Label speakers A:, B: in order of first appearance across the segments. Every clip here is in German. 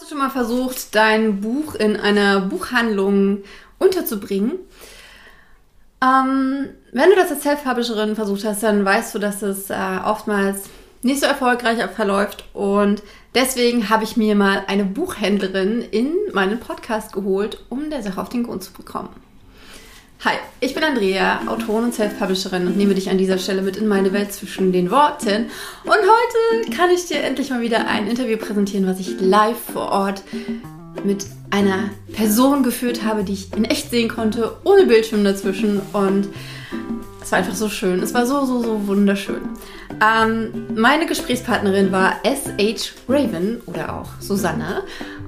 A: Hast du schon mal versucht, dein Buch in einer Buchhandlung unterzubringen? Ähm, wenn du das als Self-Publisherin versucht hast, dann weißt du, dass es äh, oftmals nicht so erfolgreich verläuft und deswegen habe ich mir mal eine Buchhändlerin in meinen Podcast geholt, um der Sache auf den Grund zu bekommen. Hi, ich bin Andrea, Autorin und Self-Publisherin und nehme dich an dieser Stelle mit in meine Welt zwischen den Worten. Und heute kann ich dir endlich mal wieder ein Interview präsentieren, was ich live vor Ort mit einer Person geführt habe, die ich in echt sehen konnte, ohne Bildschirm dazwischen. Und es war einfach so schön. Es war so, so, so wunderschön. Ähm, meine Gesprächspartnerin war S.H. Raven oder auch Susanne.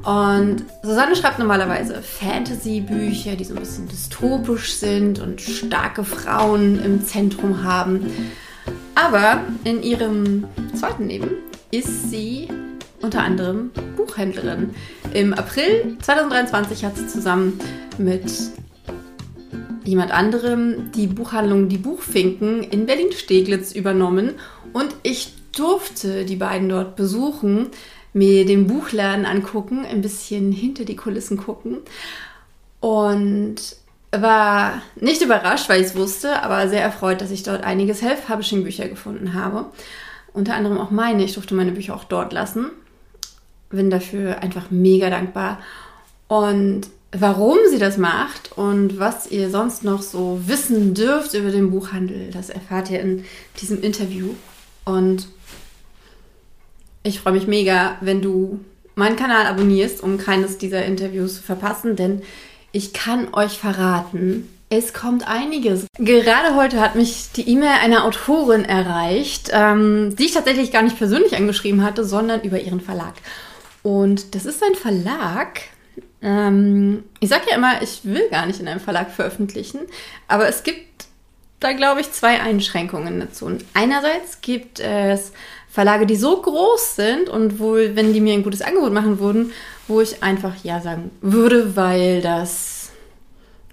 A: Und Susanne schreibt normalerweise Fantasy-Bücher, die so ein bisschen dystopisch sind und starke Frauen im Zentrum haben. Aber in ihrem zweiten Leben ist sie unter anderem Buchhändlerin. Im April 2023 hat sie zusammen mit jemand anderem die Buchhandlung Die Buchfinken in Berlin-Steglitz übernommen und ich durfte die beiden dort besuchen, mir den Buchladen angucken, ein bisschen hinter die Kulissen gucken und war nicht überrascht, weil ich es wusste, aber sehr erfreut, dass ich dort einige Self-Publishing-Bücher gefunden habe. Unter anderem auch meine. Ich durfte meine Bücher auch dort lassen. Bin dafür einfach mega dankbar. Und warum sie das macht und was ihr sonst noch so wissen dürft über den Buchhandel, das erfahrt ihr in diesem Interview. Und ich freue mich mega, wenn du meinen Kanal abonnierst, um keines dieser Interviews zu verpassen, denn ich kann euch verraten, es kommt einiges. Gerade heute hat mich die E-Mail einer Autorin erreicht, ähm, die ich tatsächlich gar nicht persönlich angeschrieben hatte, sondern über ihren Verlag. Und das ist ein Verlag, ähm, ich sage ja immer, ich will gar nicht in einem Verlag veröffentlichen, aber es gibt da, glaube ich, zwei Einschränkungen dazu. Und einerseits gibt es Verlage, die so groß sind und wo, wenn die mir ein gutes Angebot machen würden, wo ich einfach Ja sagen würde, weil das,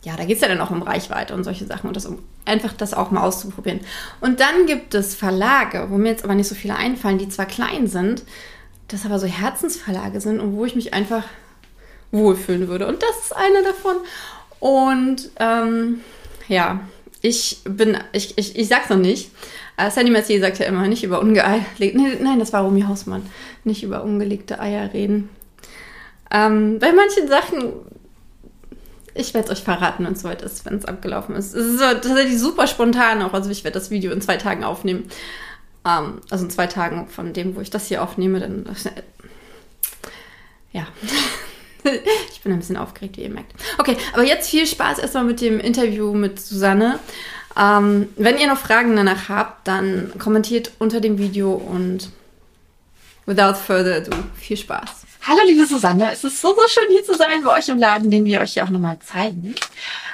A: ja, da geht es ja dann auch um Reichweite und solche Sachen und das, um einfach das auch mal auszuprobieren. Und dann gibt es Verlage, wo mir jetzt aber nicht so viele einfallen, die zwar klein sind, das aber so Herzensverlage sind und wo ich mich einfach wohlfühlen würde. Und das ist eine davon. Und ähm, ja, ich bin, ich, ich, ich sag's noch nicht. Äh, Sandy Mercier sagt ja immer, nicht über ungelegte, nee, nein, das war Romy Hausmann, nicht über ungelegte Eier reden. Ähm, bei manchen Sachen, ich werde es euch verraten, wenn es soweit ist, wenn es abgelaufen ist. Es ist tatsächlich super spontan auch, also ich werde das Video in zwei Tagen aufnehmen. Ähm, also in zwei Tagen von dem, wo ich das hier aufnehme, dann, ja. ich bin ein bisschen aufgeregt, wie ihr merkt. Okay, aber jetzt viel Spaß erstmal mit dem Interview mit Susanne. Ähm, wenn ihr noch Fragen danach habt, dann kommentiert unter dem Video und without further ado, viel Spaß.
B: Hallo liebe Susanne, es ist so, so schön hier zu sein bei euch im Laden, den wir euch hier auch nochmal zeigen.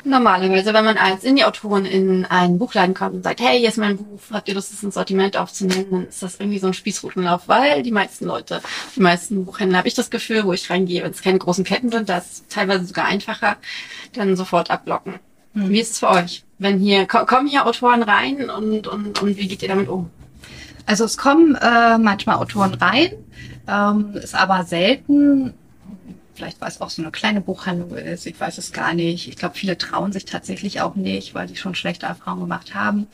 B: Normalerweise, wenn man als Indie-Autorin in einen Buchladen kommt und sagt, hey, hier ist mein Buch, habt ihr Lust, das ins Sortiment aufzunehmen, dann ist das irgendwie so ein Spießrutenlauf, weil die meisten Leute, die meisten Buchhändler, habe ich das Gefühl, wo ich reingehe, wenn es keine großen Ketten sind, das ist teilweise sogar einfacher, dann sofort abblocken. Mhm. Wie ist es für euch? Wenn hier, kommen hier Autoren rein und, und, und wie geht ihr damit um?
C: Also es kommen äh, manchmal Autoren rein, ähm, ist aber selten. Vielleicht weil es auch so eine kleine Buchhandlung ist, ich weiß es gar nicht. Ich glaube, viele trauen sich tatsächlich auch nicht, weil die schon schlechte Erfahrungen gemacht haben.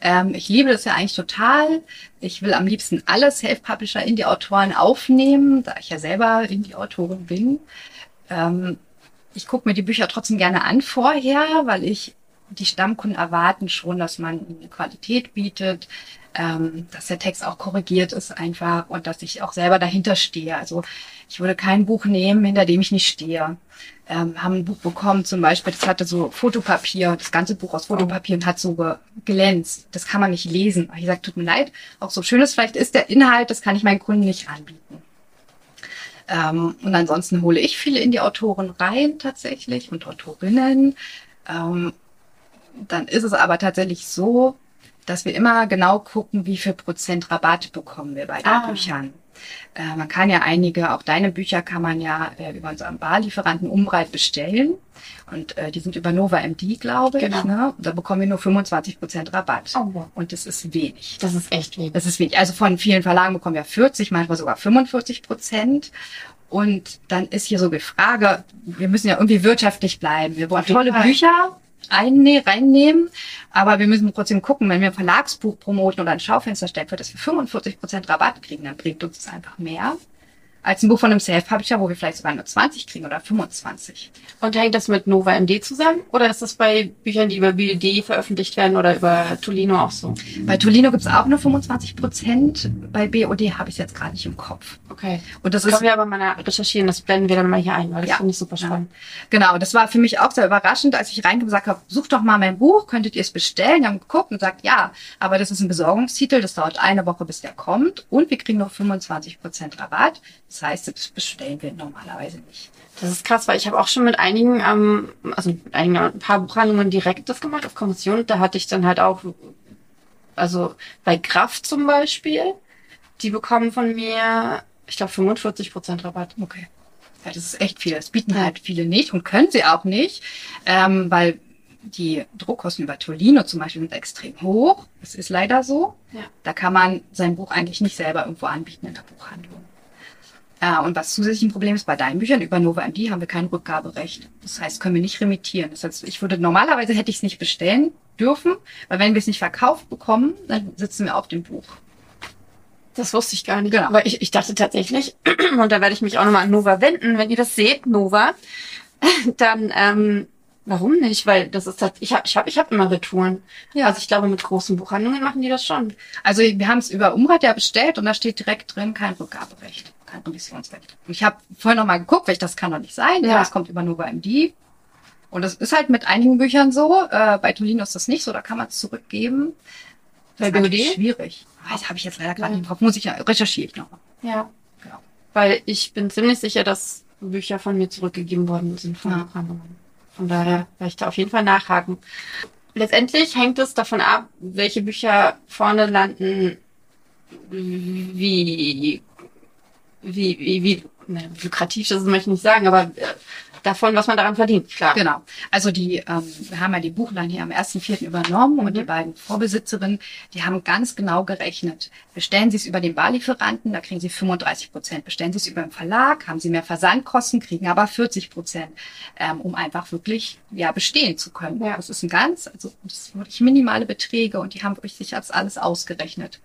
C: Ähm, ich liebe das ja eigentlich total. Ich will am liebsten alle Self-Publisher in die Autoren aufnehmen, da ich ja selber in die Autorin bin. Ähm, ich gucke mir die Bücher trotzdem gerne an vorher, weil ich die Stammkunden erwarten schon, dass man eine Qualität bietet, ähm, dass der Text auch korrigiert ist einfach und dass ich auch selber dahinter stehe. Also ich würde kein Buch nehmen, hinter dem ich nicht stehe. Ähm, haben ein Buch bekommen, zum Beispiel, das hatte so Fotopapier, das ganze Buch aus Fotopapier und hat so glänzt. Das kann man nicht lesen. Ich sage, tut mir leid, auch so schön es vielleicht ist der Inhalt, das kann ich meinen Kunden nicht anbieten. Ähm, und ansonsten hole ich viele in die Autoren rein tatsächlich und Autorinnen. Ähm, dann ist es aber tatsächlich so, dass wir immer genau gucken, wie viel Prozent Rabatt bekommen wir bei den ah. Büchern. Äh, man kann ja einige, auch deine Bücher kann man ja äh, über unseren Barlieferanten Umbreit bestellen. Und äh, die sind über Nova MD, glaube genau. ich. Ne? Und da bekommen wir nur 25 Prozent Rabatt. Oh, wow. Und das ist wenig.
B: Das ist echt wenig.
C: Das ist wenig. Also von vielen Verlagen bekommen wir 40, manchmal sogar 45 Prozent. Und dann ist hier so die Frage, wir müssen ja irgendwie wirtschaftlich bleiben. Wir wollen tolle. Bücher einne reinnehmen, aber wir müssen trotzdem gucken, wenn wir ein Verlagsbuch promoten oder ein Schaufenster stellen, für das wir 45 Prozent Rabatt kriegen, dann bringt uns das einfach mehr als ein Buch von einem Self-Publisher, wo wir vielleicht sogar nur 20 kriegen oder 25.
A: Und hängt das mit Nova MD zusammen? Oder ist das bei Büchern, die über BLD veröffentlicht werden oder über Tolino auch so?
C: Bei Tolino gibt's auch nur 25 Prozent, bei BOD habe ich jetzt gerade nicht im Kopf.
A: Okay.
C: Und das
A: Das
C: ist
A: können wir aber mal recherchieren, das blenden wir dann mal hier ein, weil das
C: Ja.
A: finde ich super spannend.
C: Genau, das war für mich auch sehr überraschend, als ich reingekommen gesagt habe, sucht doch mal mein Buch, könntet ihr es bestellen? Die haben geguckt und gesagt, ja, aber das ist ein Besorgungstitel, das dauert eine Woche, bis der kommt und wir kriegen noch 25% Rabatt. Das heißt, das bestellen wir normalerweise nicht.
A: Das ist krass, weil ich habe auch schon mit einigen, ähm, also mit einigen, ein paar Buchhandlungen direkt das gemacht auf Kommission. Da hatte ich dann halt auch, also bei Kraft zum Beispiel, die bekommen von mir, ich glaube, 45 Prozent Rabatt.
C: Okay. Ja, das ist echt viel. Das bieten
A: Ja.
C: halt viele nicht und können sie auch nicht, ähm, weil die Druckkosten über Tolino zum Beispiel sind extrem hoch. Das ist leider so.
A: Ja.
C: Da kann man sein Buch eigentlich nicht selber irgendwo anbieten in der Buchhandlung. Äh, und was zusätzlich ein Problem ist bei deinen Büchern, über Nova MD haben wir kein Rückgaberecht. Das heißt, können wir nicht remittieren. Das heißt, ich würde normalerweise hätte ich es nicht bestellen dürfen, weil wenn wir es nicht verkauft bekommen, dann sitzen wir auf dem Buch.
A: Das wusste ich gar nicht.
C: Genau.
A: Aber ich, ich dachte tatsächlich, und da werde ich mich auch nochmal an Nova wenden, wenn ihr das seht, Nova, dann, ähm, warum nicht? Weil das ist halt, ich habe ich hab, ich hab immer Retouren.
C: Ja.
A: Also ich glaube, mit großen Buchhandlungen machen die das schon.
C: Also wir haben es über Umrad ja bestellt und da steht direkt drin, kein Rückgaberecht, kein Revisionsrecht. Und ich habe vorhin noch mal geguckt, weil ich das kann doch nicht sein. Ja,
A: Ja.
C: das kommt über Nova MD. Und das ist halt mit einigen Büchern so. Äh, bei Tolino ist das nicht so, da kann man es zurückgeben. Das
A: Bei
C: ist
A: BOD?
C: schwierig. Ah, Das habe ich jetzt leider gerade
A: Ja.
C: nicht drauf. Muss ich ja, recherchiere ich nochmal.
A: Ja.
C: Genau.
A: Weil ich bin ziemlich sicher, dass Bücher von mir zurückgegeben worden sind von
C: Ja.
A: Von daher werde ich da auf jeden Fall nachhaken. Letztendlich hängt es davon ab, welche Bücher vorne landen, wie, wie, wie, wie ne, lukrativ das möchte ich nicht sagen, aber äh, davon, was man daran verdient, klar.
C: Genau. Also die, ähm, wir haben ja die Buchlein hier am 1.4. übernommen und
A: Mhm.
C: die beiden Vorbesitzerinnen, die haben ganz genau gerechnet. Bestellen Sie es über den Barlieferanten, da kriegen Sie 35 Prozent. Bestellen Sie es über den Verlag, haben Sie mehr Versandkosten, kriegen aber 40 Prozent, ähm, um einfach wirklich ja bestehen zu können.
A: Ja.
C: Das ist ein ganz, also das sind wirklich minimale Beträge und die haben wirklich sich als alles ausgerechnet.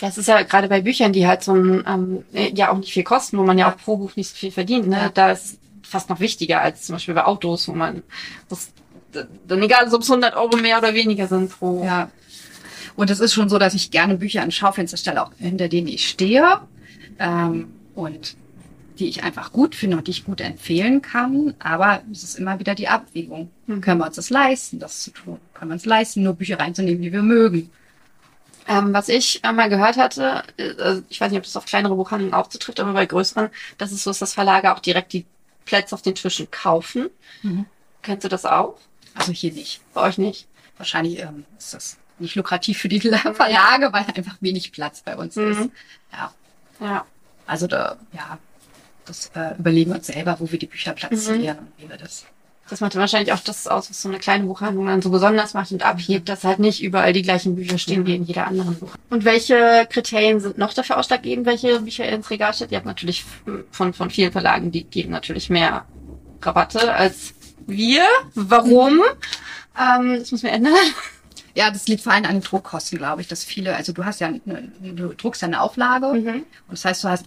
A: Das ist ja gerade bei Büchern, die halt so ein, ähm, äh, ja auch nicht viel kosten, wo man ja auch pro Buch nicht so viel verdient. Ne?
C: Ja.
A: Da ist fast noch wichtiger als zum Beispiel bei Autos, wo man das, dann egal, ob es 100 Euro mehr oder weniger sind pro.
C: Ja. Und es ist schon so, dass ich gerne Bücher an Schaufenster stelle, auch hinter denen ich stehe ähm, und die ich einfach gut finde und die ich gut empfehlen kann. Aber es ist immer wieder die Abwägung.
A: Mhm.
C: Können wir uns das leisten, das zu tun? Können wir uns leisten, nur Bücher reinzunehmen, die wir mögen?
A: Ähm, was ich mal gehört hatte, äh, also ich weiß nicht, ob das auf kleinere Buchhandlungen auch zutrifft, aber bei größeren, dass es so ist, dass Verlage auch direkt die Plätze auf den Tischen kaufen.
C: Mhm.
A: Kennst du das auch?
C: Also hier nicht.
A: Bei euch nicht?
C: Wahrscheinlich ähm, ist das nicht lukrativ für die Verlage, weil einfach wenig Platz bei uns
A: Mhm.
C: ist. Ja.
A: Ja.
C: Also da, ja, das äh, überlegen wir uns selber, wo wir die Bücher platzieren und wie wir das.
A: Das macht wahrscheinlich auch das aus, was so eine kleine Buchhandlung dann so besonders macht und abhebt, dass halt nicht überall die gleichen Bücher stehen wie in jeder anderen Buch. Und welche Kriterien sind noch dafür ausschlaggebend, welche Bücher ihr ins Regal stellt? Ihr habt natürlich von, von vielen Verlagen, die geben natürlich mehr Rabatte als wir. Warum? Ähm, das müssen wir ändern.
C: Ja, das liegt vor allem an den Druckkosten, glaube ich, dass viele, also du hast ja, eine, du druckst ja eine Auflage
A: Mhm.
C: und das heißt, du hast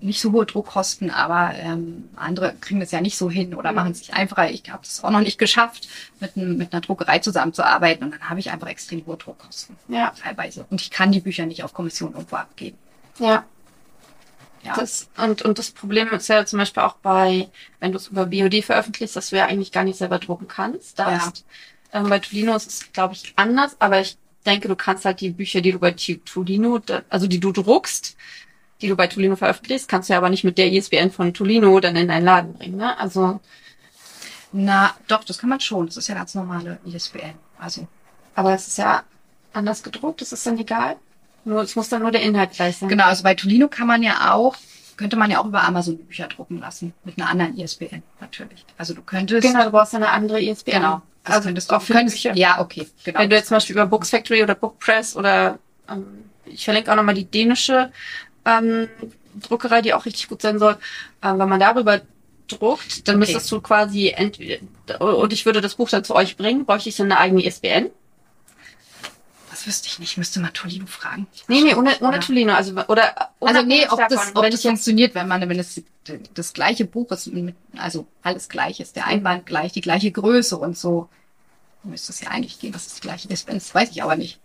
C: nicht so hohe Druckkosten, aber ähm, andere kriegen das ja nicht so hin oder
A: Mhm.
C: machen es sich einfacher. Ich habe das auch noch nicht geschafft, mit, einem, mit einer Druckerei zusammenzuarbeiten und dann habe ich einfach extrem hohe Druckkosten
A: Ja,
C: teilweise und ich kann die Bücher nicht auf Kommission irgendwo abgeben.
A: ja.
C: Ja,
A: Das, und, und das Problem ist ja zum Beispiel auch bei, wenn du es über BOD veröffentlichst, dass du ja eigentlich gar nicht selber drucken kannst. Da
C: Ja.
A: Ähm, bei Tolino ist es, glaube ich, anders, aber ich denke, du kannst halt die Bücher, die du bei Tolino, also die du druckst, die du bei Tolino veröffentlichst, kannst du ja aber nicht mit der ISBN von Tolino dann in deinen Laden bringen. Ne? Also,
C: na doch, das kann man schon. Das ist ja ganz normale ISBN. Also
A: aber es ist ja anders gedruckt, das ist dann egal. Nur, es muss dann nur der Inhalt gleich sein.
C: genau, also bei Tolino kann man ja auch könnte man ja auch über Amazon die Bücher drucken lassen mit einer anderen ISBN natürlich. Also du könntest
A: Genau, du brauchst eine andere ISBN.
C: Genau. Das
A: Also
C: könntest du
A: auch für
C: könntest,
A: Bücher.
C: Ja, okay. Genau.
A: Wenn du jetzt zum Beispiel über Books Factory oder Book Press oder ähm, ich verlinke auch nochmal die dänische ähm, Druckerei, die auch richtig gut sein soll, ähm, wenn man darüber druckt, dann
C: Okay.
A: müsstest du quasi entweder, und ich würde das Buch dann zu euch bringen, bräuchte ich dann eine eigene ISBN.
C: Das wüsste ich nicht. Müsste mal Tolino fragen.
A: Nee, nee, ohne, ohne? Tolino, also, oder,
C: Also nee, ob das,
A: davon,
C: ob das
A: ich jetzt,
C: funktioniert, wenn man, wenn es das gleiche Buch ist, also alles gleich ist, der Einband gleich, die gleiche Größe und so, müsste es ja eigentlich gehen, dass es die gleiche ist. Das weiß ich aber nicht.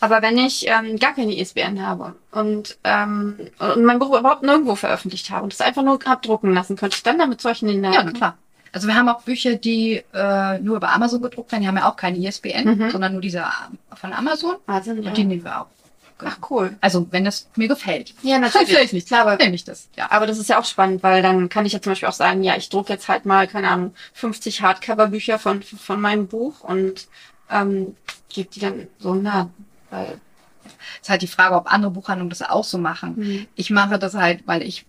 A: aber wenn ich ähm, gar keine ISBN habe und, ähm, und mein Buch überhaupt nirgendwo veröffentlicht habe und es einfach nur hab drucken lassen, könnte ich dann damit solchen in der
C: Ja, klar. Also wir haben auch Bücher, die äh, nur über Amazon gedruckt werden. Die haben ja auch keine ISBN,
A: Mhm.
C: sondern nur diese äh, von Amazon.
A: Also, ja.
C: Und die nehmen wir auch.
A: Ach cool.
C: Also wenn das mir gefällt.
A: Ja,
C: Natürlich nicht.
A: Klar, aber
C: Nehme ich das. Ja.
A: Aber das ist ja auch spannend, weil dann kann ich ja zum Beispiel auch sagen, ja, ich drucke jetzt halt mal, keine Ahnung, 50 Hardcover-Bücher von, von meinem Buch und ähm, gebe die dann so nah. Weil,
C: Ist halt die Frage, ob andere Buchhandlungen das auch so machen.
A: Mhm.
C: Ich mache das halt, weil ich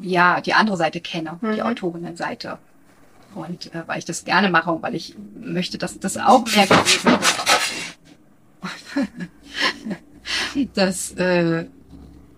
C: ja die andere Seite kenne, die
A: Mhm.
C: Autorinnenseite. Und äh, weil ich das gerne mache und weil ich möchte, dass das auch mehr gelesen wird. dass äh,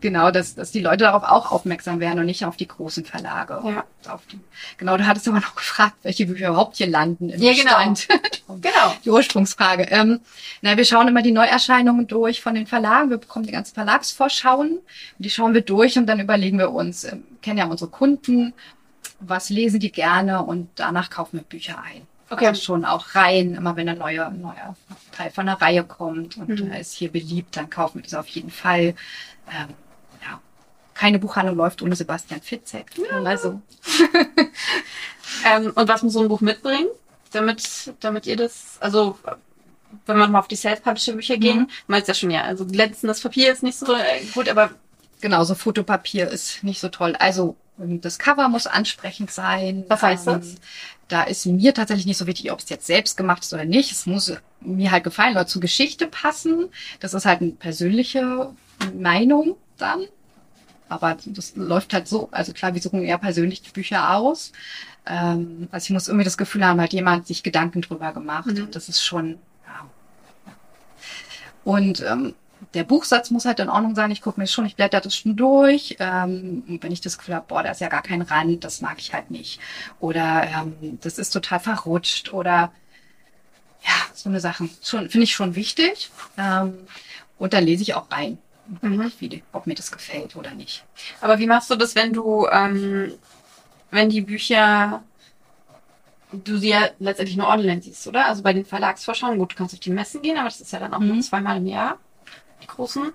C: genau, dass, dass die Leute darauf auch aufmerksam werden und nicht auf die großen Verlage.
A: Ja.
C: Auf die, genau, du hattest aber noch gefragt, welche Bücher überhaupt hier landen im
A: Ja, genau.
C: Bestand.
A: Genau.
C: Die Ursprungsfrage. Ähm, na, wir schauen immer die Neuerscheinungen durch von den Verlagen. Wir bekommen die ganzen Verlagsvorschauen. Und die schauen wir durch und dann überlegen wir uns, ähm, kennen ja unsere Kunden, was lesen die gerne und danach kaufen wir Bücher ein.
A: Okay.
C: Also schon auch Reihen, immer wenn ein neuer, neuer Teil von einer Reihe kommt und
A: Mhm.
C: er ist hier beliebt, dann kaufen wir das auf jeden Fall. Ähm, ja. Keine Buchhandlung läuft ohne Sebastian Fitzek. Also,
A: Ähm, und was muss so ein Buch mitbringen, damit, damit ihr das, also wenn man mal auf die Self-Publisher-Bücher gehen,
C: Mhm.
A: meinst ja schon ja, also glänzendes Papier ist nicht so äh, gut, aber
C: Genau, so Fotopapier ist nicht so toll. Also das Cover muss ansprechend sein.
A: Was heißt
C: Ähm,
A: das?
C: Da ist mir tatsächlich nicht so wichtig, ob es jetzt selbst gemacht ist oder nicht. Es muss mir halt gefallen oder zur Geschichte passen. Das ist halt eine persönliche Meinung dann. Aber das läuft halt so. Also klar, wir suchen eher persönlich die Bücher aus. Ähm, also ich muss irgendwie das Gefühl haben, hat jemand sich Gedanken drüber gemacht.
A: Mhm.
C: Und das ist schon, ja. Und ähm, der Buchsatz muss halt in Ordnung sein. Ich gucke mir schon, ich blätter das schon durch. Ähm, wenn ich das Gefühl habe, boah, da ist ja gar kein Rand, das mag ich halt nicht. Oder ähm, das ist total verrutscht oder ja, so eine Sachen. Schon, finde ich schon wichtig. Ähm, und dann lese ich auch rein,
A: Mhm.
C: wie, ob mir das gefällt oder nicht.
A: Aber wie machst du das, wenn du, ähm, wenn die Bücher, du sie ja letztendlich nur online siehst, oder? Also bei den Verlagsvorschauen, gut, du kannst auf die Messen gehen, aber das ist ja dann auch
C: Mhm.
A: nur zweimal im Jahr, großen.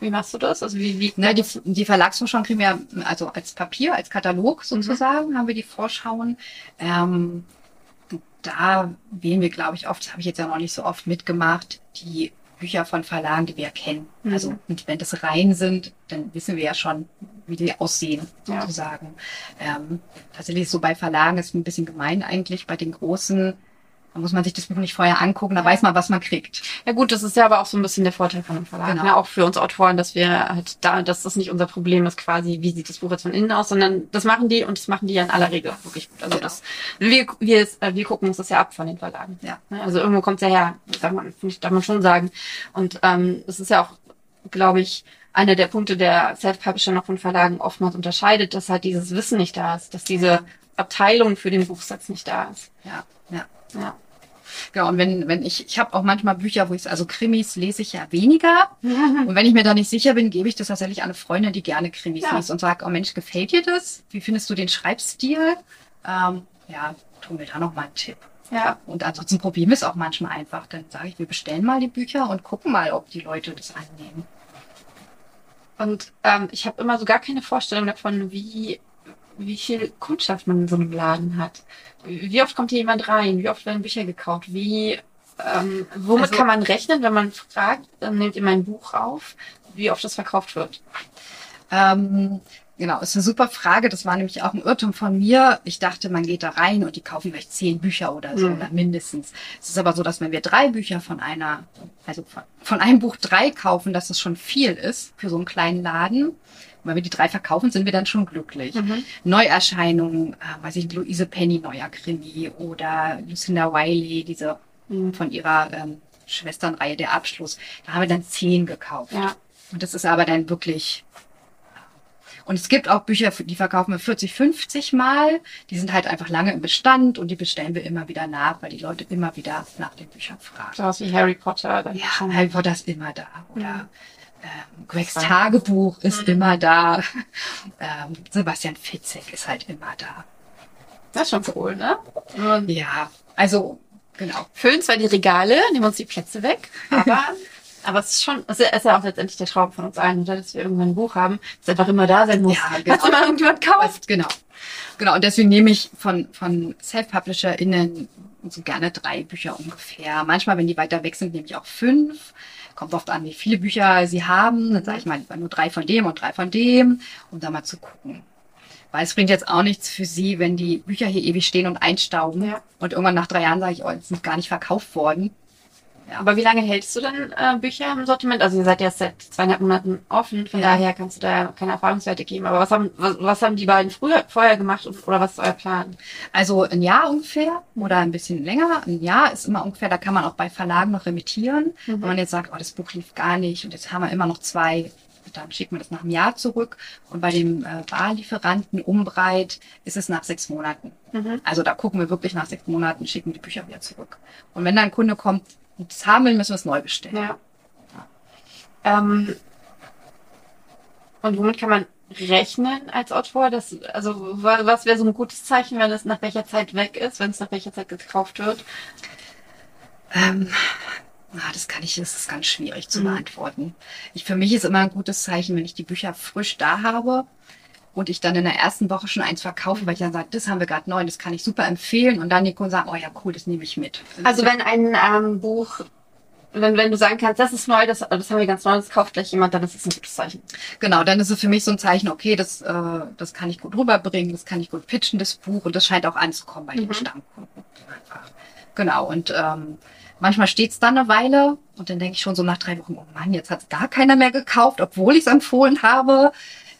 A: Wie machst du das? Also wie, wie,
C: Na, die, die Verlagsvorschauen kriegen wir also als Papier, als Katalog sozusagen, haben wir die Vorschauen. Ähm, da wählen wir, glaube ich, oft, das habe ich jetzt ja noch nicht so oft mitgemacht, die Bücher von Verlagen, die wir kennen.
A: Mhm.
C: Also und wenn das rein sind, dann wissen wir ja schon, wie die aussehen,
A: Ja.
C: sozusagen. Ähm, tatsächlich so bei Verlagen ist ein bisschen gemein eigentlich, bei den großen, da muss man sich das Buch nicht vorher angucken, da weiß man, was man kriegt.
A: Ja gut, das ist ja aber auch so ein bisschen der Vorteil von einem Verlag.
C: Genau.
A: Ne? Auch für uns Autoren, dass wir halt da, dass das nicht unser Problem ist quasi, wie sieht das Buch jetzt von innen aus, sondern das machen die und das machen die ja in aller Regel wirklich gut. Also
C: Genau.
A: das, wir, wir, äh, wir gucken uns das ja ab von den Verlagen.
C: Ja.
A: Ne? Also irgendwo kommt's ja her, darf man, darf man schon sagen. Und ähm, es ist ja auch, glaube ich, einer der Punkte, der Self-Publisher noch von Verlagen oftmals unterscheidet, dass halt dieses Wissen nicht da ist, dass diese Abteilung für den Buchsatz nicht da ist.
C: Ja, ja.
A: Ja.
C: Genau, und wenn, wenn ich, ich habe auch manchmal Bücher, wo ich, also Krimis lese ich ja weniger. Und wenn ich mir da nicht sicher bin, gebe ich das tatsächlich an eine Freundin, die gerne Krimis
A: Ja.
C: liest und sage, oh Mensch, gefällt dir das? Wie findest du den Schreibstil? Ähm, ja, tu mir da noch mal einen Tipp.
A: ja.
C: Und ansonsten probieren wir es auch manchmal einfach. Dann sage ich, wir bestellen mal die Bücher und gucken mal, ob die Leute das annehmen.
A: Und ähm, ich habe immer so gar keine Vorstellung davon, wie, wie viel Kundschaft man in so einem Laden hat. Wie oft kommt hier jemand rein? Wie oft werden Bücher gekauft? Wie, ähm, womit
C: Also-
A: kann man rechnen, wenn man fragt, dann nehmt ihr mein Buch auf, wie oft das verkauft wird?
C: Ähm, genau, ist eine super Frage. Das war nämlich auch ein Irrtum von mir. Ich dachte, man geht da rein und die kaufen vielleicht zehn Bücher oder so,
A: Mhm.
C: oder mindestens. Es ist aber so, dass wenn wir drei Bücher von einer, also von, von einem Buch drei kaufen, dass das schon viel ist für so einen kleinen Laden. Wenn wir die drei verkaufen, sind wir dann schon glücklich.
A: Mhm.
C: Neuerscheinungen, äh, weiß ich, Louise Penny, neuer Krimi oder Lucinda Wiley, diese
A: Mhm.
C: von ihrer ähm, Schwesternreihe Der Abschluss. Da haben wir dann zehn gekauft.
A: Ja.
C: Und das ist aber dann wirklich. Und es gibt auch Bücher, die verkaufen wir 40, 50 Mal. Die sind halt einfach lange im Bestand und die bestellen wir immer wieder nach, weil die Leute immer wieder nach den Büchern fragen.
A: So was wie Harry Potter. Dann
C: Ja, Harry Potter ist immer da. Oder ähm, Gregs Tagebuch ist immer da. Ähm, Sebastian Fitzek ist halt immer da.
A: Das ist schon cool, ne?
C: Ja, also genau.
A: füllen zwar die Regale, nehmen uns die Plätze weg, aber, aber es ist schon, es ist ja auch letztendlich der Traum von uns allen, oder? Dass wir irgendwann ein Buch haben, das einfach immer da sein muss.
C: Ja, genau.
A: Falls immer irgendjemand kauft.
C: Was, genau. Genau, und deswegen nehme ich von, von Self-PublisherInnen so gerne drei Bücher ungefähr. Manchmal, wenn die weiter weg sind, nehme ich auch fünf. Kommt oft an, wie viele Bücher sie haben. Dann sage ich mal lieber nur drei von dem und drei von dem, um da mal zu gucken. Weil es bringt jetzt auch nichts für sie, wenn die Bücher hier ewig stehen und einstauben.
A: Ja.
C: Und irgendwann nach drei Jahren sage ich, oh, die sind gar nicht verkauft worden.
A: Aber wie lange hältst du denn äh, Bücher im Sortiment? Also ihr seid ja seit zweieinhalb Monaten offen, von
C: Ja.
A: daher kannst du da keine Erfahrungswerte geben. Aber was haben, was, was haben die beiden früher, vorher gemacht und, oder was ist euer Plan?
C: Also ein Jahr ungefähr oder ein bisschen länger. Ein Jahr ist immer ungefähr, da kann man auch bei Verlagen noch remittieren. Wenn man jetzt sagt, oh, das Buch lief gar nicht und jetzt haben wir immer noch zwei, dann schicken wir das nach einem Jahr zurück. Und bei dem äh, Barlieferanten Umbreit ist es nach sechs Monaten. Also da gucken wir wirklich nach sechs Monaten, schicken die Bücher wieder zurück. Und wenn dann ein Kunde kommt das haben will, müssen wir es neu bestellen.
A: Ja. Ähm, und womit kann man rechnen als Autor? Das, also wa- was wäre so ein gutes Zeichen, wenn es nach welcher Zeit weg ist, wenn es nach welcher Zeit gekauft wird?
C: Ähm, na, das kann ich, das ist ganz schwierig zu beantworten. Ich, für mich ist immer ein gutes Zeichen, wenn ich die Bücher frisch da habe und ich dann in der ersten Woche schon eins verkaufe, weil ich dann sage, das haben wir gerade neu, das kann ich super empfehlen und dann die Kunden sagen, oh ja, cool, das nehme ich mit.
A: Also wenn ein ähm, Buch, wenn, wenn du sagen kannst, das ist neu, das, das haben wir ganz neu, das kauft gleich jemand, dann ist es ein gutes Zeichen.
C: Genau, dann ist es für mich so ein Zeichen, okay, das, äh, das kann ich gut rüberbringen, das kann ich gut pitchen, das Buch, und das scheint auch anzukommen bei den Stammkunden. Genau, und ähm, manchmal steht's dann eine Weile und dann denke ich schon so nach drei Wochen, oh Mann, jetzt hat's gar keiner mehr gekauft, obwohl ich es empfohlen habe.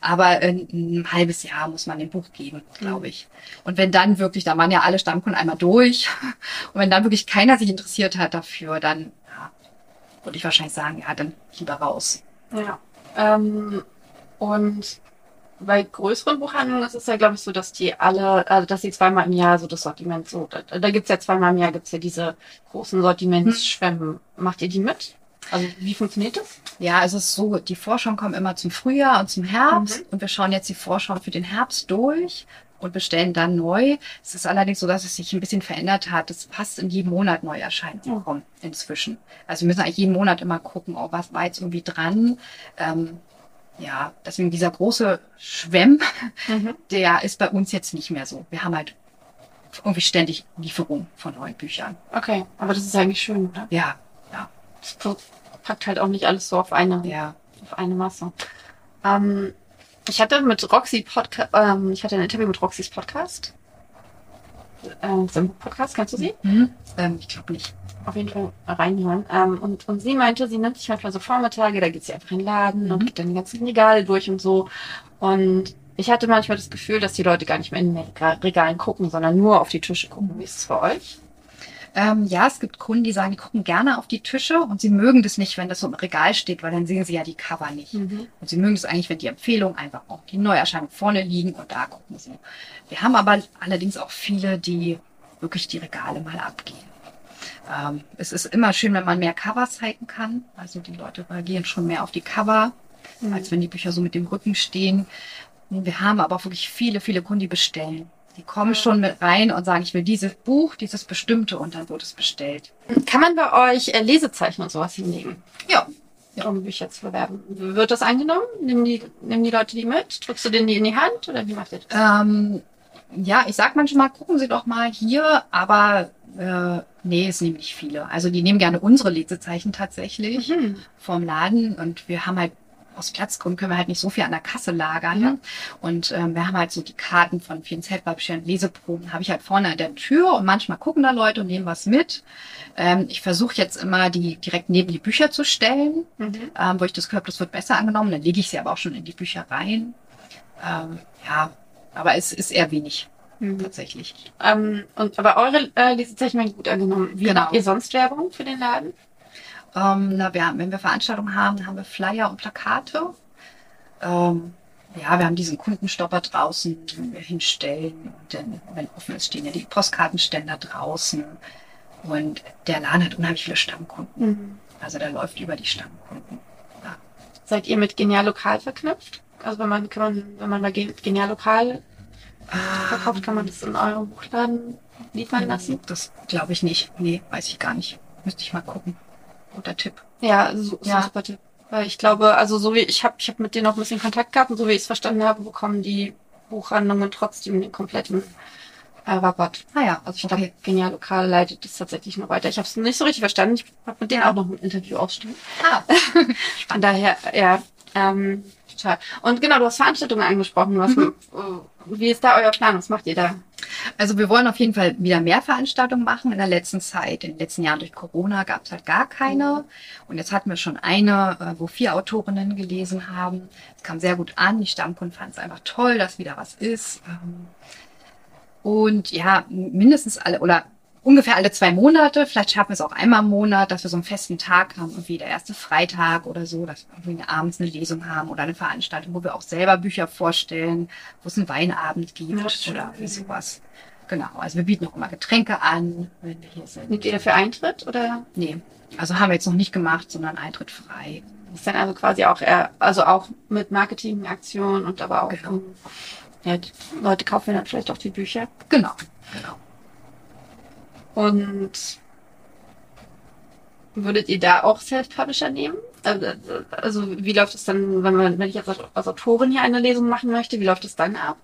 C: Aber ein, ein halbes Jahr muss man dem Buch geben, glaube ich. Und wenn dann wirklich, da waren ja alle Stammkunden einmal durch, und wenn dann wirklich keiner sich interessiert hat dafür, dann ja, würde ich wahrscheinlich sagen, ja, dann lieber raus.
A: Ja. Ähm, und bei größeren Buchhandlungen ist es ja, glaube ich, so, dass die alle, also dass sie zweimal im Jahr so das Sortiment so, da, da gibt's ja zweimal im Jahr gibt's ja diese großen Sortimentsschwämme. Macht ihr die mit? Also wie funktioniert das?
C: Ja, es ist so, die Vorschauen kommen immer zum Frühjahr und zum Herbst und wir schauen jetzt die Vorschau für den Herbst durch und bestellen dann neu. Es ist allerdings so, dass es sich ein bisschen verändert hat. Es passt in jedem Monat Neuerscheinungen kommen inzwischen. Also wir müssen eigentlich jeden Monat immer gucken, oh, was war jetzt irgendwie dran. Ähm, ja, deswegen dieser große Schwemm, der ist bei uns jetzt nicht mehr so. Wir haben halt irgendwie ständig Lieferung von neuen Büchern.
A: Okay, aber das ist eigentlich schön, oder?
C: Ja,
A: packt halt auch nicht alles so auf eine,
C: ja.
A: auf eine Masse. Ähm, ich hatte mit Roxy Podcast, ähm, ich hatte ein Interview mit Roxys Podcast. Äh, so Podcast, kennst du sie?
C: Hm? Ähm, ich glaube nicht.
A: auf jeden Fall reinhören. Ähm, und, und sie meinte, sie nimmt sich manchmal so Vormittage, da geht sie einfach in den Laden und geht dann die ganzen Regale durch und so. Und ich hatte manchmal das Gefühl, dass die Leute gar nicht mehr in den Rega- Regalen gucken, sondern nur auf die Tische gucken. Wie ist es für euch?
C: Ähm, ja, es gibt Kunden, die sagen, die gucken gerne auf die Tische und sie mögen das nicht, wenn das so im Regal steht, weil dann sehen sie ja die Cover nicht. Und sie mögen es eigentlich, wenn die Empfehlungen einfach auch die Neuerscheinung vorne liegen und da gucken sie. Wir haben aber allerdings auch viele, die wirklich die Regale mal abgehen. Ähm, es ist immer schön, wenn man mehr Cover zeigen kann. Also die Leute reagieren schon mehr auf die Cover, als wenn die Bücher so mit dem Rücken stehen. Wir haben aber auch wirklich viele, viele Kunden, die bestellen. Die kommen schon mit rein und sagen, ich will dieses Buch, dieses bestimmte und dann wird es bestellt.
A: Kann man bei euch äh, Lesezeichen und sowas hinlegen,
C: Ja.
A: um Bücher zu bewerben? Wird das angenommen? Nehmen die, nehmen die Leute die mit? Drückst du denen die in die Hand oder wie macht ihr das?
C: Ähm, ja, ich sag manchmal, gucken Sie doch mal hier, aber äh, nee, es nehmen nicht viele. Also die nehmen gerne unsere Lesezeichen tatsächlich
A: Mhm.
C: vom Laden und wir haben halt aus Platzgründen können wir halt nicht so viel an der Kasse lagern.
A: Ja.
C: Und ähm, wir haben halt so die Karten von vielen Zeltbabscheren, Leseproben, habe ich halt vorne an der Tür und manchmal gucken da Leute und nehmen was mit. Ähm, ich versuche jetzt immer, die direkt neben die Bücher zu stellen,
A: Mhm.
C: ähm, wo ich das habe, das wird besser angenommen. Dann lege ich sie aber auch schon in die Bücher rein. Ähm, ja, aber es ist eher wenig
A: Mhm.
C: tatsächlich.
A: Ähm, und, aber eure äh, Lesezeichen werden gut angenommen. Wie
C: Genau.
A: macht ihr sonst Werbung für den Laden?
C: Ähm, na, wir, wenn wir Veranstaltungen haben, dann haben wir Flyer und Plakate. Ähm, ja, wir haben diesen Kundenstopper draußen, den wir hinstellen. Dann, wenn offen ist, stehen ja die Postkartenständer draußen. Und der Laden hat unheimlich viele Stammkunden.
A: Mhm.
C: Also der läuft über die Stammkunden.
A: Seid ihr mit Genial Lokal verknüpft? Also wenn man, kann man, wenn man bei Gen- Genial Lokal verkauft, kann man das in eurem Buchladen liefern lassen?
C: Das glaube ich nicht. Nee, weiß ich gar nicht. Müsste ich mal gucken. Guter Tipp.
A: Ja, also so,
C: Ja.
A: so super Tipp. Weil ich glaube, also so wie ich habe, ich habe mit denen auch ein bisschen Kontakt gehabt und so wie ich es verstanden habe, bekommen die Buchhandlungen trotzdem den kompletten äh, Rabatt.
C: Ah ja, also
A: Ich glaube,
C: okay.
A: Genial Lokal leitet das tatsächlich noch weiter. Ich habe es nicht so richtig verstanden. Ich habe mit denen
C: Ja.
A: auch noch ein Interview ausstehen.
C: Ah,
A: Von daher, ja, ähm, total. Und genau, du hast Veranstaltungen angesprochen. Was,
C: Mhm.
A: Wie ist da euer Plan? Was macht ihr da?
C: Also wir wollen auf jeden Fall wieder mehr Veranstaltungen machen. In der letzten Zeit, in den letzten Jahren durch Corona gab es halt gar keine. Und jetzt hatten wir schon eine, äh, wo vier Autorinnen gelesen haben. Es kam sehr gut an. Die Stammkunden fanden es einfach toll, dass wieder was ist. Ähm, Und ja, mindestens alle oder ungefähr alle zwei Monate, vielleicht schaffen wir es auch einmal im Monat, dass wir so einen festen Tag haben, irgendwie der erste Freitag oder so, dass wir irgendwie abends eine Lesung haben oder eine Veranstaltung, wo wir auch selber Bücher vorstellen, wo es einen Weinabend gibt oder sowas. Genau, also wir bieten auch immer Getränke an, wenn wir hier sind.
A: Nehmt ihr dafür Eintritt oder
C: Nee, also haben wir jetzt noch nicht gemacht, sondern Eintritt frei.
A: ist dann also quasi auch eher, also auch mit Marketingaktionen und aber auch,
C: Genau.
A: um, ja, Leute kaufen dann vielleicht auch die Bücher.
C: Genau, genau.
A: Und würdet ihr da auch Self-Publisher nehmen? Also, Also wie läuft es dann, wenn man, wenn ich als Autorin hier eine Lesung machen möchte, wie läuft es dann ab?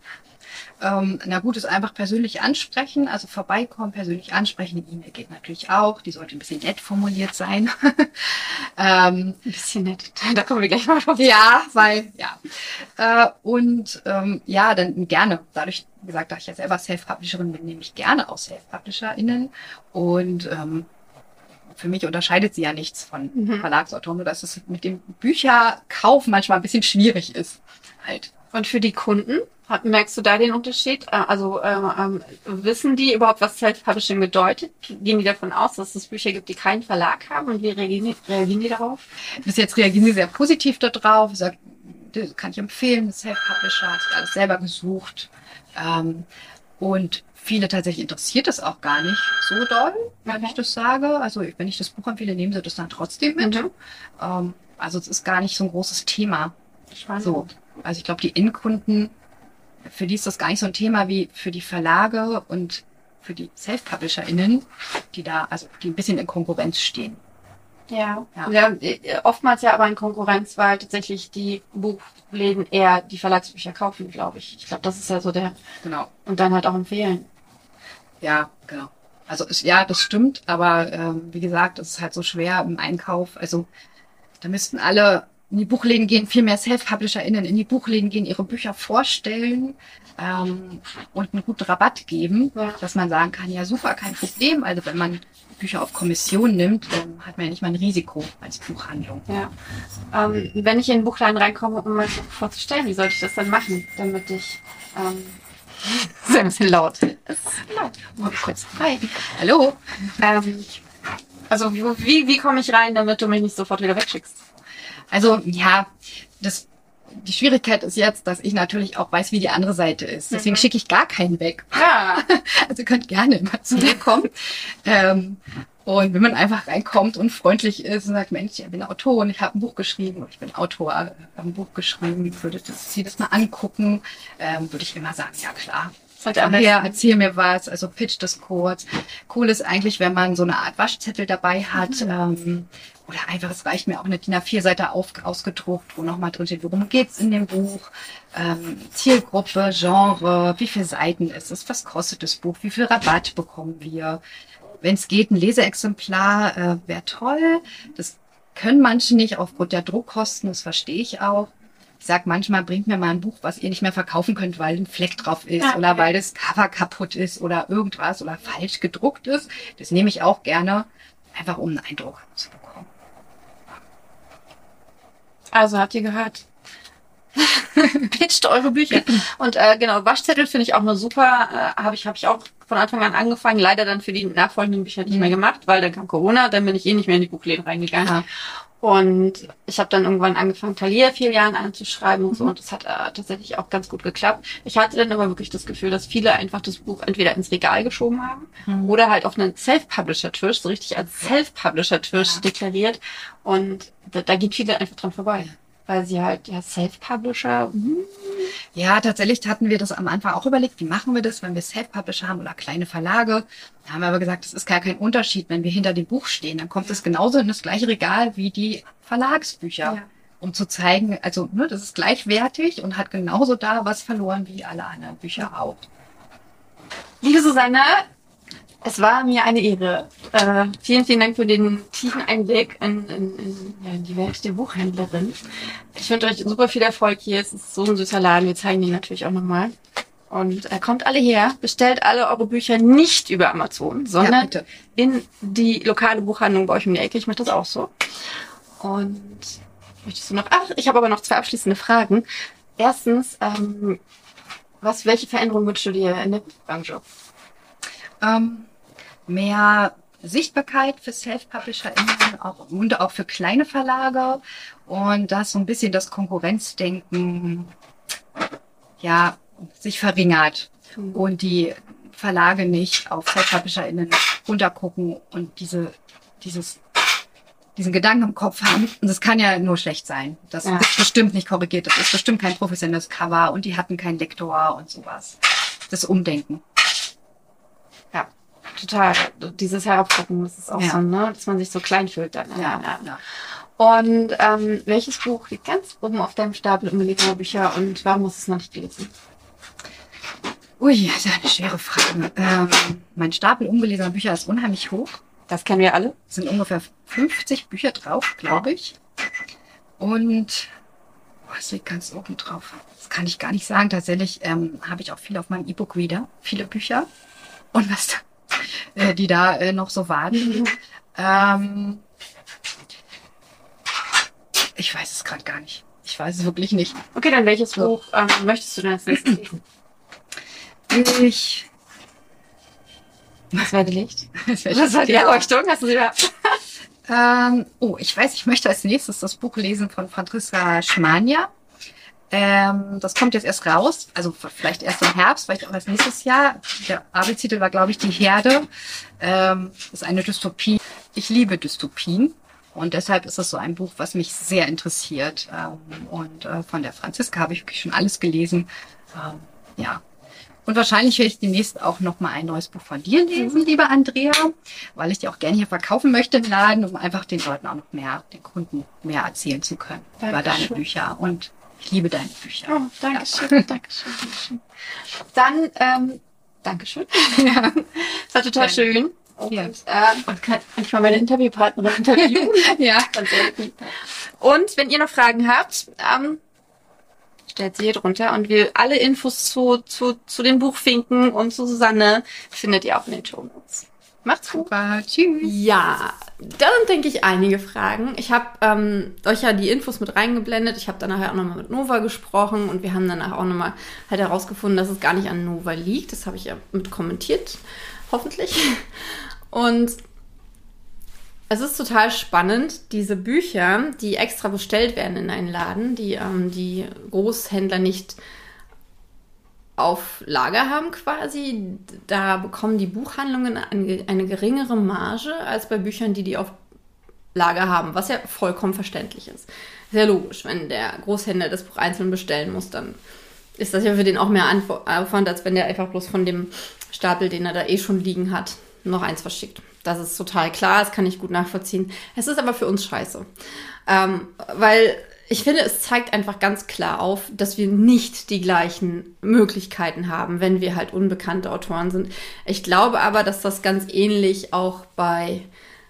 C: Ähm, na gut, ist einfach persönlich ansprechen, also vorbeikommen, persönlich ansprechen. Die E-Mail geht natürlich auch, die sollte ein bisschen nett formuliert sein. ähm,
A: Ein bisschen nett. Da kommen wir gleich mal drauf.
C: ja, weil, ja. Äh, und ähm, ja, dann gerne. Dadurch, wie gesagt, da ich ja selber Self-Publisherin bin, nehme ich gerne auch Self-PublisherInnen. Und ähm, für mich unterscheidet sie ja nichts von
A: Mhm.
C: Verlagsautoren, nur dass es mit dem Bücherkauf manchmal ein bisschen schwierig ist. Halt.
A: Und für die Kunden, merkst du da den Unterschied? Äh, Also ähm, ähm, wissen die überhaupt, was Self-Publishing bedeutet? Gehen die davon aus, dass es Bücher gibt, die keinen Verlag haben? Und wie reagieren die, reagieren die darauf?
C: Bis jetzt reagieren sie sehr positiv darauf, sagt, das kann ich empfehlen, Self-Publisher, hat sich alles selber gesucht. Ähm, und viele tatsächlich interessiert es auch gar nicht so doll, wenn
A: Okay.
C: ich das sage. Also wenn ich das Buch empfehle, nehmen sie das dann trotzdem mit.
A: Mhm.
C: Ähm, also es ist gar nicht so ein großes Thema.
A: Spannend.
C: So. Also ich glaube, die Endkunden, für die ist das gar nicht so ein Thema wie für die Verlage und für die Self-PublisherInnen, die da, also die ein bisschen in Konkurrenz stehen.
A: Ja.
C: Ja.
A: ja. äh, Oftmals ja aber in Konkurrenz, weil tatsächlich die Buchläden eher die Verlagsbücher kaufen, glaube ich. Ich glaube, das ist ja so der,
C: Genau.
A: und dann halt auch empfehlen.
C: Ja, genau. Also ist, ja, das stimmt, aber ähm, wie gesagt, es ist halt so schwer im Einkauf. Also da müssten alle in die Buchläden gehen, viel mehr Self-PublisherInnen in die Buchläden gehen, ihre Bücher vorstellen ähm, und einen guten Rabatt geben,
A: Ja.
C: dass man sagen kann, ja super, kein Problem. Also wenn man Bücher auf Kommission nimmt, ähm, hat man ja nicht mal ein Risiko als Buchhandlung.
A: Ja. Ähm, wenn ich in den Buchladen reinkomme, um mein Buch vorzustellen, wie sollte ich das dann machen, damit ich ähm,
C: Das ist ein bisschen laut.
A: es laut.
C: Mal kurz. Hi. Hallo.
A: Ähm, also wie, wie, wie komme ich rein, damit du mich nicht sofort wieder wegschickst?
C: Also ja, das, die Schwierigkeit ist jetzt, dass ich natürlich auch weiß, wie die andere Seite ist. Deswegen
A: Mhm.
C: schicke ich gar keinen weg.
A: Ja.
C: Also ihr könnt gerne immer zu mir kommen. ähm, und wenn man einfach reinkommt und freundlich ist und sagt, Mensch, ich bin Autorin, ich habe ein Buch geschrieben ich bin Autor, habe ein Buch geschrieben, würde das, Sie das mal angucken, ähm, würde ich immer sagen, ja klar.
A: Besten.
C: erzähl mir was, also pitch das kurz. Cool ist eigentlich, wenn man so eine Art Waschzettel dabei hat. Ähm, oder einfach, es reicht mir auch eine DIN A4-Seite auf, ausgedruckt, wo nochmal drin steht, worum geht's in dem Buch, ähm, Zielgruppe, Genre, wie viele Seiten ist es, was kostet das Buch, wie viel Rabatt bekommen wir. Wenn es geht, ein Leseexemplar äh, wäre toll. Das können manche nicht aufgrund der Druckkosten, das verstehe ich auch. Ich sag manchmal, bringt mir mal ein Buch, was ihr nicht mehr verkaufen könnt, weil ein Fleck drauf ist
A: Ja,
C: oder
A: okay.
C: weil das Cover kaputt ist oder irgendwas oder falsch gedruckt ist. Das nehme ich auch gerne, einfach um einen Eindruck zu bekommen.
A: Also habt ihr gehört. Pitcht eure Bücher. Und äh, genau, Waschzettel finde ich auch eine super, äh, habe ich, hab ich auch von Anfang an angefangen, leider dann für die nachfolgenden Bücher nicht
C: Mhm.
A: mehr gemacht, weil dann kam Corona, dann bin ich eh nicht mehr in die Buchläden reingegangen.
C: Ja.
A: Und ich habe dann irgendwann angefangen, Thalia-Filialen anzuschreiben und so. Und das hat äh, tatsächlich auch ganz gut geklappt. Ich hatte dann aber wirklich das Gefühl, dass viele einfach das Buch entweder ins Regal geschoben haben
C: Mhm.
A: oder halt auf einen Self-Publisher-Tisch, so richtig als Self-Publisher-Tisch
C: Ja.
A: deklariert. Und da, da geht viele einfach dran vorbei. Weil sie halt, ja, Self-Publisher, hm,
C: Ja, tatsächlich hatten wir das am Anfang auch überlegt, wie machen wir das, wenn wir Self-Publisher haben oder kleine Verlage. Da haben wir aber gesagt, das ist gar kein Unterschied, wenn wir hinter dem Buch stehen. Dann kommt es genauso in das gleiche Regal wie die Verlagsbücher.
A: Ja.
C: Um zu zeigen, also ne, das ist gleichwertig und hat genauso da was verloren wie alle anderen Bücher auch.
A: Liebe Susanne, es war mir eine Ehre. Äh, vielen, vielen Dank für den tiefen Einblick in, in, in, ja, in die Welt der Buchhändlerin. Ich wünsche euch super viel Erfolg hier. Es ist so ein süßer Laden. Wir zeigen den natürlich auch nochmal. Und äh, kommt alle her, bestellt alle eure Bücher nicht über Amazon,
C: Ja,
A: sondern
C: bitte.
A: in die lokale Buchhandlung bei euch um die Ecke. Ich mache das auch so. Und möchtest du noch? Ach, ich habe aber noch zwei abschließende Fragen. Erstens, ähm, was, welche Veränderungen wünschst du dir in der Buchbranche?
C: Ähm, mehr Sichtbarkeit für Self-PublisherInnen auch, und auch für kleine Verlage und dass so ein bisschen das Konkurrenzdenken ja sich verringert und die Verlage nicht auf Self-PublisherInnen runtergucken und diese, dieses, diesen Gedanken im Kopf haben. Und das kann ja nur schlecht sein. Das
A: Ja.
C: ist bestimmt nicht korrigiert. Das ist bestimmt kein professionelles Cover und die hatten keinen Lektor und sowas. Das Umdenken.
A: Ja, total. Dieses Herabgucken, das ist auch
C: Ja.
A: so, ne? Dass man sich so klein fühlt dann. Ja. ja.
C: ja.
A: Und ähm, welches Buch liegt ganz oben auf deinem Stapel ungelesener Bücher und warum du es noch nicht gelesen?
C: Ui, das ist eine schwere Frage. Ähm, mein Stapel ungelesener Bücher ist unheimlich hoch.
A: Das kennen wir alle.
C: Es sind ungefähr 50 Bücher drauf, glaube ich. Und was liegt ganz oben drauf? Das kann ich gar nicht sagen. Tatsächlich ähm, habe ich auch viel auf meinem E-Book-Reader, viele Bücher. Und was da, äh, die da äh, noch so warten. ähm, ich weiß es gerade gar nicht. Ich weiß es wirklich nicht.
A: Okay, dann welches Buch ähm, möchtest du denn als nächstes lesen?
C: Ich.
A: Das werde Licht.
C: Das
A: Das war die Erleuchtung, hast du sie überhaupt?
C: Ähm, oh, ich weiß, ich möchte als nächstes das Buch lesen von Franziska Schmania. Ähm, das kommt jetzt erst raus, also vielleicht erst im Herbst, vielleicht auch erst nächstes Jahr. Der Arbeitstitel war, glaube ich, Die Herde. Ähm, das ist eine Dystopie. Ich liebe Dystopien. Und deshalb ist es so ein Buch, was mich sehr interessiert. Ähm, und äh, von der Franziska habe ich wirklich schon alles gelesen. Ähm, ja. Und wahrscheinlich werde ich demnächst auch noch mal ein neues Buch von dir lesen, liebe Andrea, weil ich die auch gerne hier verkaufen möchte im Laden, um einfach den Leuten auch noch mehr, den Kunden mehr erzählen zu können über deine
A: Dankeschön.
C: Bücher. Und ich liebe deine Bücher.
A: Oh, danke schön, danke schön, danke schön. Dann, ähm, danke schön. Ja, es war total
C: Gerne.
A: schön. Und,
C: Ja.
A: äh, und kann ich mal meine Interviewpartnerin interviewen?
C: ja.
A: Und wenn ihr noch Fragen habt, ähm, stellt sie hier drunter. Und wir alle Infos zu, zu, zu den Buchfinken und zu Susanne findet ihr auch in den Show Notes. Macht's gut.
C: Super. Tschüss.
D: Ja, da sind, denke ich, einige Fragen. Ich habe ähm, euch ja die Infos mit reingeblendet. Ich habe dann nachher auch nochmal mit Nova gesprochen und wir haben danach auch nochmal halt herausgefunden, dass es gar nicht an Nova liegt. Das habe ich ja mit kommentiert, hoffentlich. Und es ist total spannend, diese Bücher, die extra bestellt werden in einen Laden, die ähm, die Großhändler nicht auf Lager haben quasi, da bekommen die Buchhandlungen eine, geringere Marge als bei Büchern, die die auf Lager haben, was ja vollkommen verständlich ist. Sehr logisch, wenn der Großhändler das Buch einzeln bestellen muss, dann ist das ja für den auch mehr Aufwand, als wenn der einfach bloß von dem Stapel, den er da eh schon liegen hat, noch eins verschickt. Das ist total klar, das kann ich gut nachvollziehen. Es ist aber für uns scheiße. Ähm, weil ich finde, es zeigt einfach ganz klar auf, dass wir nicht die gleichen Möglichkeiten haben, wenn wir halt unbekannte Autoren sind. Ich glaube aber, dass das ganz ähnlich auch bei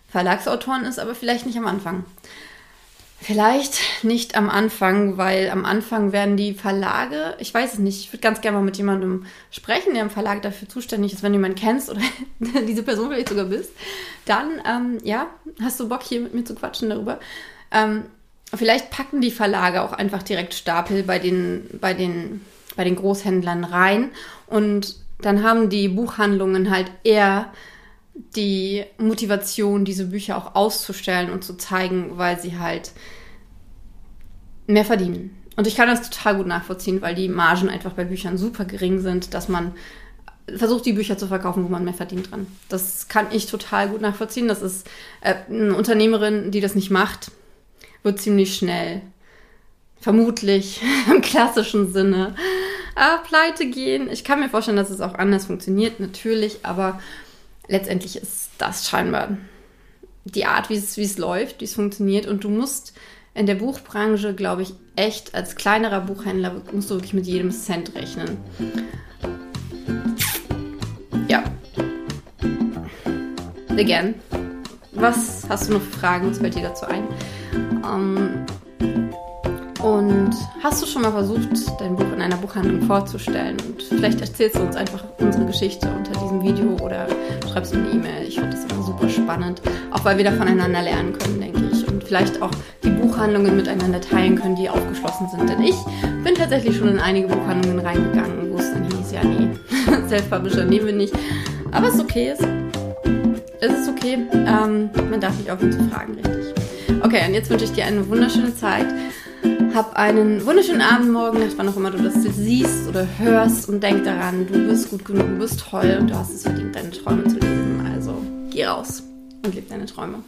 D: Verlagsautoren ist, aber vielleicht nicht am Anfang. Vielleicht nicht am Anfang, weil am Anfang werden die Verlage, ich weiß es nicht, ich würde ganz gerne mal mit jemandem sprechen, der im Verlag dafür zuständig ist, wenn du jemanden kennst oder diese Person vielleicht sogar bist, dann, ähm, ja, hast du Bock hier mit mir zu quatschen darüber. Ähm, vielleicht packen die Verlage auch einfach direkt Stapel bei den, bei den, bei den Großhändlern rein und dann haben die Buchhandlungen halt eher
A: die Motivation, diese Bücher auch auszustellen und zu zeigen, weil sie halt mehr verdienen. Und ich kann das total gut nachvollziehen, weil die Margen einfach bei Büchern super gering sind, dass man versucht, die Bücher zu verkaufen, wo man mehr verdient dran. Das kann ich total gut nachvollziehen. Das ist äh, eine Unternehmerin, die das nicht macht, wird ziemlich schnell, vermutlich im klassischen Sinne, äh, pleite gehen. Ich kann mir vorstellen, dass es auch anders funktioniert, natürlich, aber letztendlich ist das scheinbar die Art, wie es, wie es läuft, wie es funktioniert. Und du musst in der Buchbranche, glaube ich, echt als kleinerer Buchhändler musst du wirklich mit jedem Cent rechnen. Ja. Again. Was hast du noch für Fragen? Was fällt dir dazu ein? Ähm, und hast du schon mal versucht, dein Buch in einer Buchhandlung vorzustellen? Und vielleicht erzählst du uns einfach unsere Geschichte unter diesem Video oder schreibst mir eine E-Mail. Ich finde das immer super spannend, auch weil wir da voneinander lernen können, denke ich. Und vielleicht auch die Buchhandlungen miteinander teilen können, die aufgeschlossen sind. Denn ich bin tatsächlich schon in einige Buchhandlungen reingegangen, wo es dann hieß, ja nee, Self-Publisher nehmen wir nicht. Aber es ist okay, es, ist okay. Ähm, man darf nicht aufhören zu fragen, richtig. Okay, und jetzt wünsche ich dir eine wunderschöne Zeit. Hab einen wunderschönen Abend, morgen, Nacht, wann auch immer du das siehst oder hörst und denk daran, du bist gut genug, du bist toll und du hast es verdient, deine Träume zu leben. Also geh raus und lebe deine Träume.